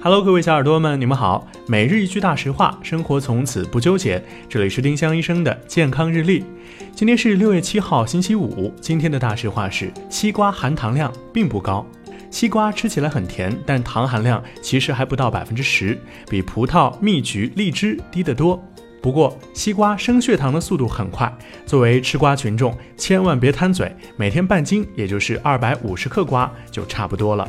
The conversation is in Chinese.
Hello，各位小耳朵们，你们好。每日一句大实话，生活从此不纠结。这里是丁香医生的健康日历。今天是六月七号，星期五。今天的大实话是：西瓜含糖量并不高。西瓜吃起来很甜，但糖含量其实还不到百分之十，比葡萄、蜜橘、荔枝低得多。不过，西瓜升血糖的速度很快。作为吃瓜群众，千万别贪嘴，每天半斤，也就是二百五十克瓜就差不多了。